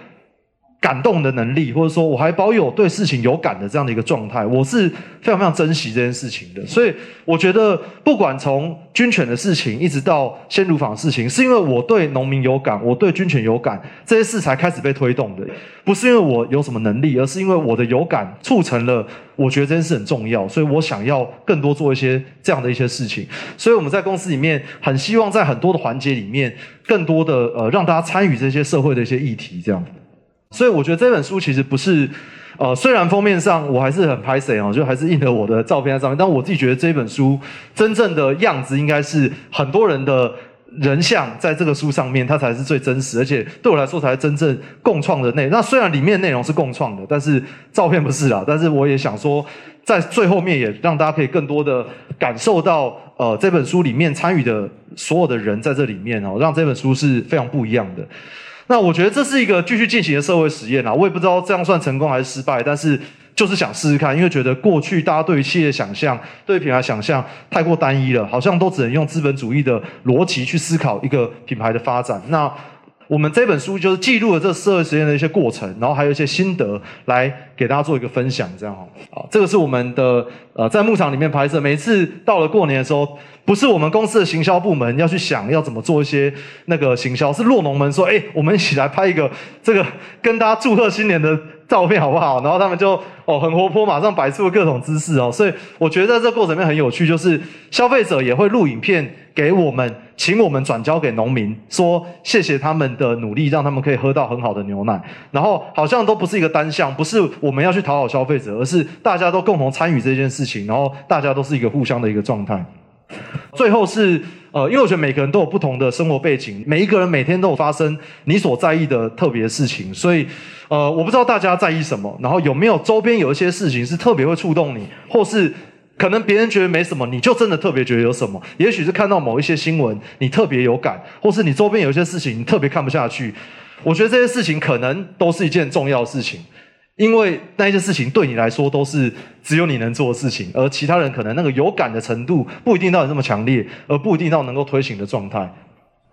Speaker 2: 感动的能力，或者说我还保有对事情有感的这样的一个状态，我是非常非常珍惜这件事情的。所以我觉得，不管从军犬的事情，一直到先乳坊事情，是因为我对农民有感，我对军犬有感，这些事才开始被推动的。不是因为我有什么能力，而是因为我的有感促成了，我觉得这件事很重要，所以我想要更多做一些这样的一些事情。所以我们在公司里面很希望在很多的环节里面，更多的呃让大家参与这些社会的一些议题，这样。所以我觉得这本书其实不是，呃，虽然封面上我还是很拍谁哦，就还是印了我的照片在上面，但我自己觉得这本书真正的样子应该是很多人的人像在这个书上面，它才是最真实，而且对我来说才是真正共创的内。那虽然里面内容是共创的，但是照片不是啦。但是我也想说，在最后面也让大家可以更多的感受到，呃，这本书里面参与的所有的人在这里面哦，让这本书是非常不一样的。那我觉得这是一个继续进行的社会实验啊，我也不知道这样算成功还是失败，但是就是想试试看，因为觉得过去大家对于企业想象、对于品牌想象太过单一了，好像都只能用资本主义的逻辑去思考一个品牌的发展。那我们这本书就是记录了这社会实验的一些过程，然后还有一些心得来给大家做一个分享，这样哈。啊，这个是我们的呃在牧场里面拍摄，每次到了过年的时候。不是我们公司的行销部门要去想要怎么做一些那个行销，是洛农们说：“哎，我们一起来拍一个这个跟大家祝贺新年的照片好不好？” <laughs> 然后他们就哦很活泼，马上摆出了各种姿势哦。所以我觉得在这过程里面很有趣，就是消费者也会录影片给我们，请我们转交给农民，说谢谢他们的努力，让他们可以喝到很好的牛奶。然后好像都不是一个单向，不是我们要去讨好消费者，而是大家都共同参与这件事情，然后大家都是一个互相的一个状态。最后是呃，因为我觉得每个人都有不同的生活背景，每一个人每天都有发生你所在意的特别事情，所以呃，我不知道大家在意什么，然后有没有周边有一些事情是特别会触动你，或是可能别人觉得没什么，你就真的特别觉得有什么？也许是看到某一些新闻，你特别有感，或是你周边有一些事情你特别看不下去。我觉得这些事情可能都是一件重要事情。因为那些事情对你来说都是只有你能做的事情，而其他人可能那个有感的程度不一定到你那么强烈，而不一定到能够推行的状态。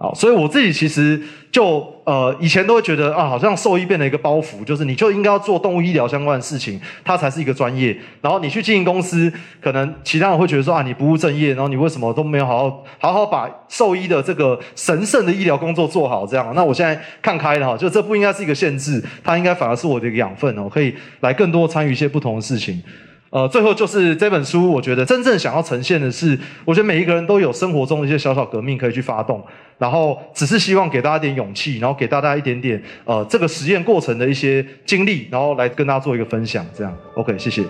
Speaker 2: 好，所以我自己其实就呃以前都会觉得啊，好像兽医变了一个包袱，就是你就应该要做动物医疗相关的事情，它才是一个专业。然后你去经营公司，可能其他人会觉得说啊，你不务正业，然后你为什么都没有好好好好把兽医的这个神圣的医疗工作做好？这样，那我现在看开了哈，就这不应该是一个限制，它应该反而是我的一个养分哦，可以来更多参与一些不同的事情。呃，最后就是这本书，我觉得真正想要呈现的是，我觉得每一个人都有生活中的一些小小革命可以去发动，然后只是希望给大家一点勇气，然后给大家一点点呃这个实验过程的一些经历，然后来跟大家做一个分享，这样，OK，谢谢。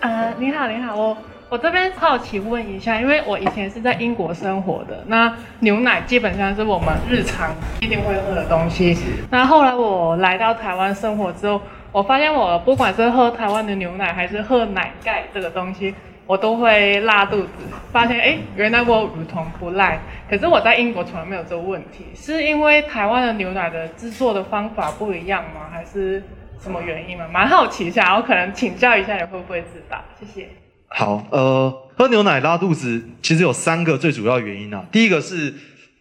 Speaker 4: 呃，你好，你好，我。我这边好奇问一下，因为我以前是在英国生活的，那牛奶基本上是我们日常一定会喝的东西。那后来我来到台湾生活之后，我发现我不管是喝台湾的牛奶，还是喝奶盖这个东西，我都会拉肚子。发现哎，原来我乳糖不耐。可是我在英国从来没有这个问题，是因为台湾的牛奶的制作的方法不一样吗？还是什么原因吗？蛮好奇一下，然后可能请教一下，你会不会知道？谢谢。
Speaker 2: 好，呃，喝牛奶拉肚子其实有三个最主要原因啊。第一个是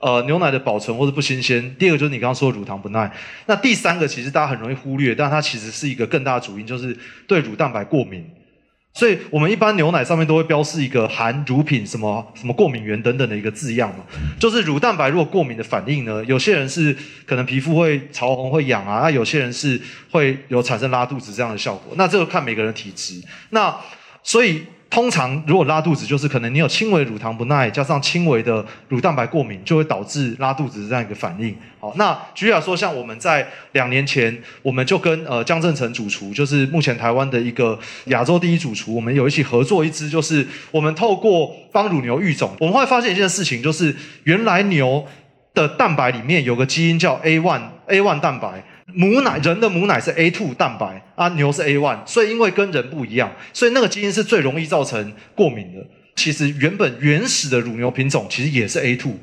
Speaker 2: 呃牛奶的保存或者不新鲜，第二个就是你刚刚说乳糖不耐。那第三个其实大家很容易忽略，但它其实是一个更大的主因，就是对乳蛋白过敏。所以我们一般牛奶上面都会标示一个含乳品什么什么过敏原等等的一个字样嘛，就是乳蛋白如果过敏的反应呢，有些人是可能皮肤会潮红会痒啊，那有些人是会有产生拉肚子这样的效果。那这个看每个人体质。那所以。通常如果拉肚子，就是可能你有轻微乳糖不耐，加上轻微的乳蛋白过敏，就会导致拉肚子这样一个反应。好，那举例来说，像我们在两年前，我们就跟呃江正成主厨，就是目前台湾的一个亚洲第一主厨，我们有一起合作一支，就是我们透过帮乳牛育种，我们会发现一件事情，就是原来牛的蛋白里面有个基因叫 A one A one 蛋白。母奶，人的母奶是 A two 蛋白啊，牛是 A one，所以因为跟人不一样，所以那个基因是最容易造成过敏的。其实原本原始的乳牛品种其实也是 A two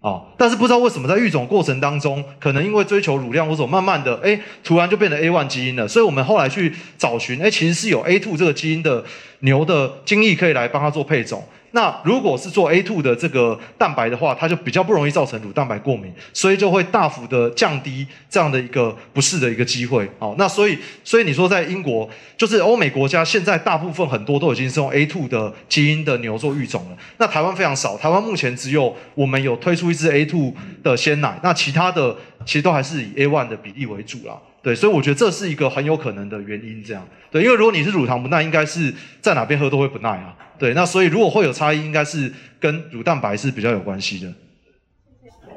Speaker 2: 啊，但是不知道为什么在育种过程当中，可能因为追求乳量或者慢慢的，哎，突然就变成 A one 基因了。所以我们后来去找寻，哎，其实是有 A two 这个基因的牛的精液可以来帮它做配种。那如果是做 A2 的这个蛋白的话，它就比较不容易造成乳蛋白过敏，所以就会大幅的降低这样的一个不适的一个机会。哦，那所以所以你说在英国，就是欧美国家，现在大部分很多都已经是用 A2 的基因的牛做育种了。那台湾非常少，台湾目前只有我们有推出一支 A2 的鲜奶，那其他的其实都还是以 A1 的比例为主啦。对，所以我觉得这是一个很有可能的原因，这样。对，因为如果你是乳糖不耐，应该是在哪边喝都会不耐啊。对，那所以如果会有差异，应该是跟乳蛋白是比较有关系的。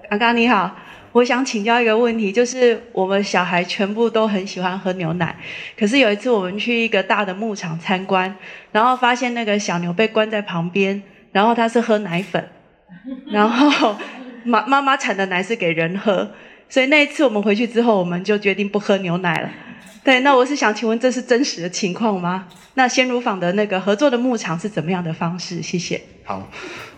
Speaker 5: 阿刚你好，我想请教一个问题，就是我们小孩全部都很喜欢喝牛奶，可是有一次我们去一个大的牧场参观，然后发现那个小牛被关在旁边，然后它是喝奶粉，然后 <laughs> 妈妈妈产的奶是给人喝。所以那一次我们回去之后，我们就决定不喝牛奶了。对，那我是想请问，这是真实的情况吗？那鲜乳坊的那个合作的牧场是怎么样的方式？谢谢。
Speaker 2: 好，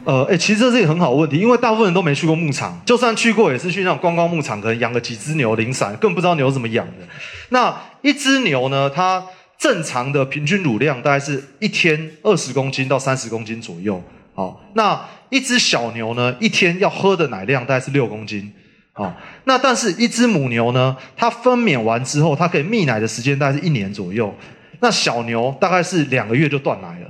Speaker 2: 呃，哎，其实这是一个很好的问题，因为大部分人都没去过牧场，就算去过，也是去那种观光牧场，可能养个几只牛零散，更不知道牛怎么养的。那一只牛呢，它正常的平均乳量大概是一天二十公斤到三十公斤左右。好，那一只小牛呢，一天要喝的奶量大概是六公斤。哦，那但是一只母牛呢，它分娩完之后，它可以泌奶的时间大概是一年左右。那小牛大概是两个月就断奶了。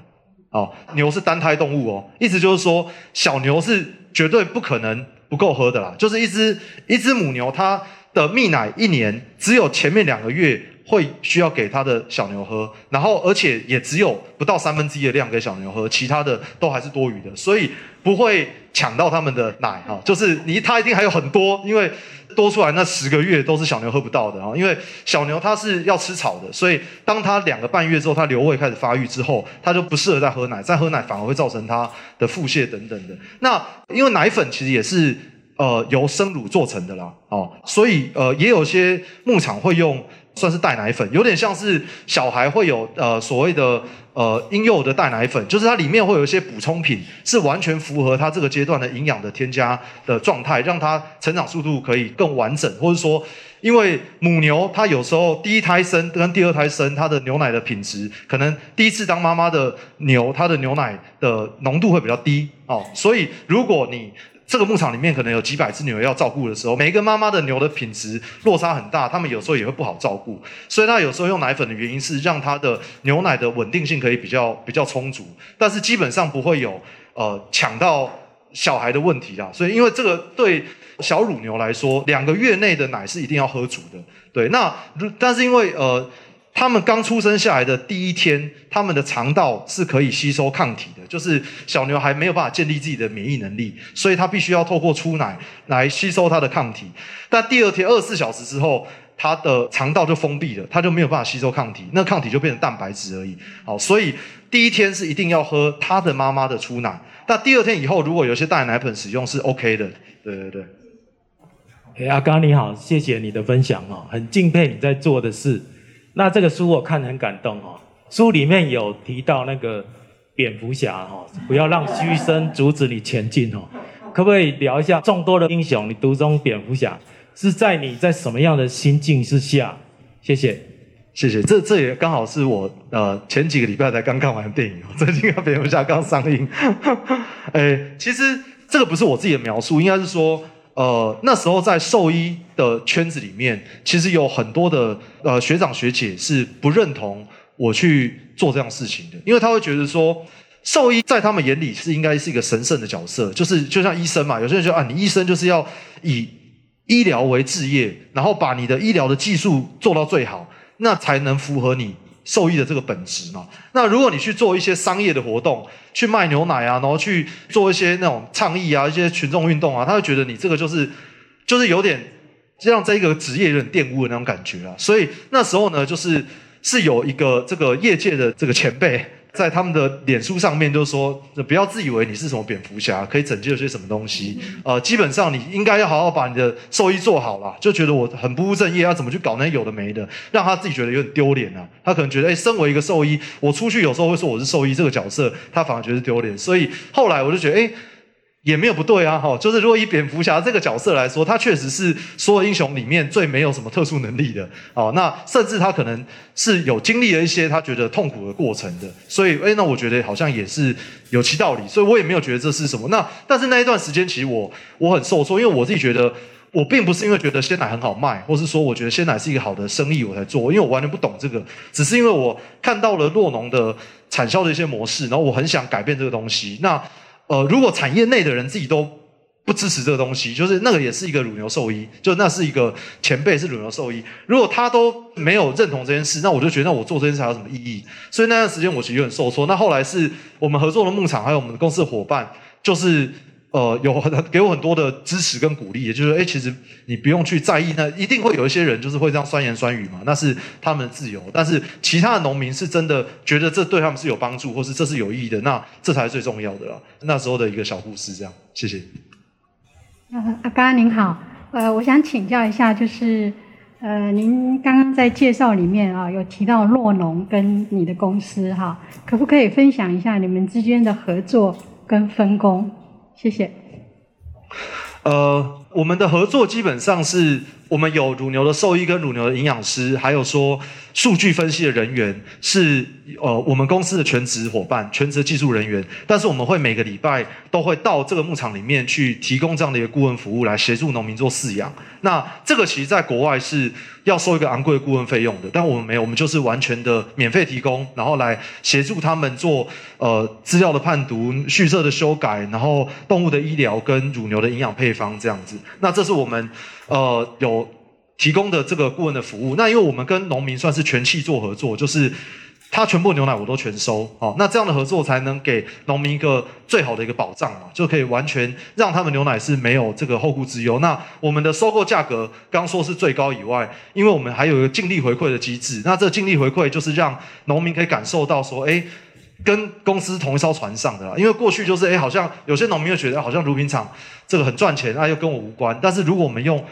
Speaker 2: 哦，牛是单胎动物哦，意思就是说，小牛是绝对不可能不够喝的啦。就是一只一只母牛，它的泌奶一年只有前面两个月会需要给他的小牛喝，然后而且也只有不到三分之一的量给小牛喝，其他的都还是多余的，所以不会。抢到他们的奶哈，就是你他一定还有很多，因为多出来那十个月都是小牛喝不到的哈，因为小牛它是要吃草的，所以当它两个半月之后，它瘤胃开始发育之后，它就不适合再喝奶，再喝奶反而会造成它的腹泻等等的。那因为奶粉其实也是呃由生乳做成的啦，哦，所以呃也有些牧场会用。算是代奶粉，有点像是小孩会有呃所谓的呃婴幼儿的代奶粉，就是它里面会有一些补充品，是完全符合它这个阶段的营养的添加的状态，让它成长速度可以更完整，或者说，因为母牛它有时候第一胎生跟第二胎生，它的牛奶的品质，可能第一次当妈妈的牛，它的牛奶的浓度会比较低哦，所以如果你这个牧场里面可能有几百只牛要照顾的时候，每一个妈妈的牛的品质落差很大，他们有时候也会不好照顾。所以，他有时候用奶粉的原因是让它的牛奶的稳定性可以比较比较充足，但是基本上不会有呃抢到小孩的问题啦。所以，因为这个对小乳牛来说，两个月内的奶是一定要喝足的。对，那但是因为呃。他们刚出生下来的第一天，他们的肠道是可以吸收抗体的，就是小牛还没有办法建立自己的免疫能力，所以它必须要透过出奶来吸收它的抗体。但第二天二十四小时之后，它的肠道就封闭了，它就没有办法吸收抗体，那抗体就变成蛋白质而已。好，所以第一天是一定要喝他的妈妈的出奶。但第二天以后，如果有些代奶粉使用是 OK 的。对对对。
Speaker 6: 哎，阿刚你好，谢谢你的分享哦，很敬佩你在做的事。那这个书我看很感动哦，书里面有提到那个蝙蝠侠哦，不要让牺牲阻止你前进哦，可不可以聊一下众多的英雄，你读中蝙蝠侠是在你在什么样的心境之下？谢谢，
Speaker 2: 谢谢。这这也刚好是我呃前几个礼拜才刚看完的电影，<laughs> 最近蝙蝠侠刚上映。<laughs> 哎，其实这个不是我自己的描述，应该是说。呃，那时候在兽医的圈子里面，其实有很多的呃学长学姐是不认同我去做这样事情的，因为他会觉得说，兽医在他们眼里是应该是一个神圣的角色，就是就像医生嘛，有些人说啊，你医生就是要以医疗为志业，然后把你的医疗的技术做到最好，那才能符合你受益的这个本质嘛。那如果你去做一些商业的活动，去卖牛奶啊，然后去做一些那种倡议啊，一些群众运动啊，他会觉得你这个就是就是有点让这一个职业有点玷污的那种感觉啊。所以那时候呢，就是是有一个这个业界的这个前辈。在他们的脸书上面，就说不要自以为你是什么蝙蝠侠，可以拯救些什么东西。呃，基本上你应该要好好把你的兽医做好了。就觉得我很不务正业，要怎么去搞那些有的没的，让他自己觉得有点丢脸啊。他可能觉得，哎，身为一个兽医，我出去有时候会说我是兽医这个角色，他反而觉得丢脸。所以后来我就觉得，哎。也没有不对啊，哈，就是如果以蝙蝠侠这个角色来说，他确实是所有英雄里面最没有什么特殊能力的，哦，那甚至他可能是有经历了一些他觉得痛苦的过程的，所以，诶，那我觉得好像也是有其道理，所以我也没有觉得这是什么。那但是那一段时间，其实我我很受挫，因为我自己觉得我并不是因为觉得鲜奶很好卖，或是说我觉得鲜奶是一个好的生意我才做，因为我完全不懂这个，只是因为我看到了酪农的产销的一些模式，然后我很想改变这个东西，那。呃，如果产业内的人自己都不支持这个东西，就是那个也是一个乳牛兽医，就那是一个前辈是乳牛兽医，如果他都没有认同这件事，那我就觉得那我做这件事还有什么意义？所以那段时间我其实有点受挫。那后来是我们合作的牧场，还有我们的公司的伙伴，就是。呃，有很给我很多的支持跟鼓励，也就是说，哎，其实你不用去在意，那一定会有一些人就是会这样酸言酸语嘛，那是他们的自由。但是其他的农民是真的觉得这对他们是有帮助，或是这是有意义的，那这才是最重要的了。那时候的一个小故事，这样，谢谢。
Speaker 7: 呃，阿嘎您好，呃，我想请教一下，就是呃，您刚刚在介绍里面啊，有提到洛农跟你的公司哈，可不可以分享一下你们之间的合作跟分工？谢谢。
Speaker 2: 呃，我们的合作基本上是我们有乳牛的兽医跟乳牛的营养师，还有说数据分析的人员是呃我们公司的全职伙伴、全职技术人员。但是我们会每个礼拜都会到这个牧场里面去提供这样的一个顾问服务，来协助农民做饲养。那这个其实在国外是。要收一个昂贵的顾问费用的，但我们没有，我们就是完全的免费提供，然后来协助他们做呃资料的判读、畜舍的修改，然后动物的医疗跟乳牛的营养配方这样子。那这是我们呃有提供的这个顾问的服务。那因为我们跟农民算是全契作合作，就是。他全部牛奶我都全收，好，那这样的合作才能给农民一个最好的一个保障嘛，就可以完全让他们牛奶是没有这个后顾之忧。那我们的收购价格刚说是最高以外，因为我们还有一个净利回馈的机制，那这净利回馈就是让农民可以感受到说，哎，跟公司同一艘船上的啦。因为过去就是，哎，好像有些农民又觉得好像乳品厂这个很赚钱，啊，又跟我无关。但是如果我们用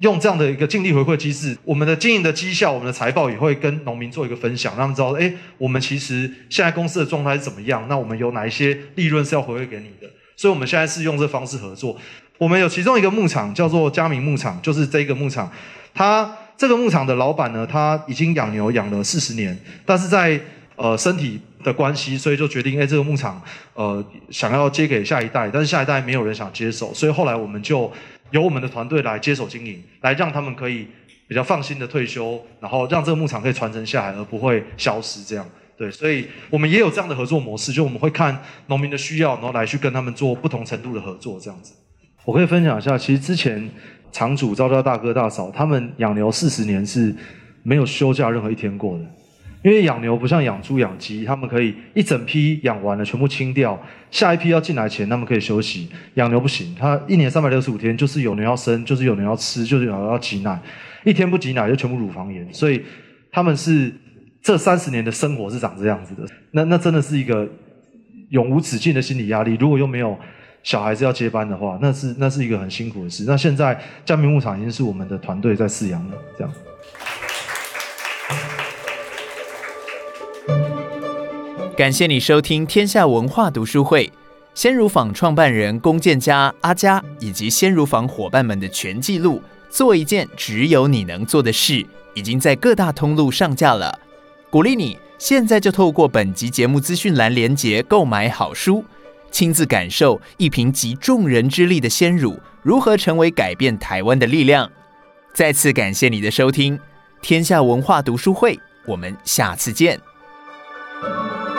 Speaker 2: 用这样的一个净利回馈机制，我们的经营的绩效，我们的财报也会跟农民做一个分享，让他们知道，哎，我们其实现在公司的状态是怎么样？那我们有哪一些利润是要回馈给你的？所以，我们现在是用这方式合作。我们有其中一个牧场叫做嘉明牧场，就是这个牧场，他这个牧场的老板呢，他已经养牛养了四十年，但是在呃身体的关系，所以就决定，哎，这个牧场呃想要接给下一代，但是下一代没有人想接手，所以后来我们就。由我们的团队来接手经营，来让他们可以比较放心的退休，然后让这个牧场可以传承下来，而不会消失。这样，对，所以我们也有这样的合作模式，就我们会看农民的需要，然后来去跟他们做不同程度的合作，这样子。我可以分享一下，其实之前场主招招大哥大嫂他们养牛四十年是没有休假任何一天过的。因为养牛不像养猪养鸡，他们可以一整批养完了全部清掉，下一批要进来前他们可以休息。养牛不行，他一年三百六十五天就是有牛要生，就是有牛要吃，就是有牛要挤奶，一天不挤奶就全部乳房炎。所以他们是这三十年的生活是长这样子的。那那真的是一个永无止境的心理压力。如果又没有小孩子要接班的话，那是那是一个很辛苦的事。那现在嘉明牧场已经是我们的团队在饲养了，这样。
Speaker 1: 感谢你收听天下文化读书会，鲜乳坊创办人龚建家阿嘉以及鲜乳坊伙伴们的全记录，做一件只有你能做的事，已经在各大通路上架了。鼓励你现在就透过本集节目资讯栏连结购买好书，亲自感受一瓶集众人之力的鲜乳如何成为改变台湾的力量。再次感谢你的收听，天下文化读书会，我们下次见。Música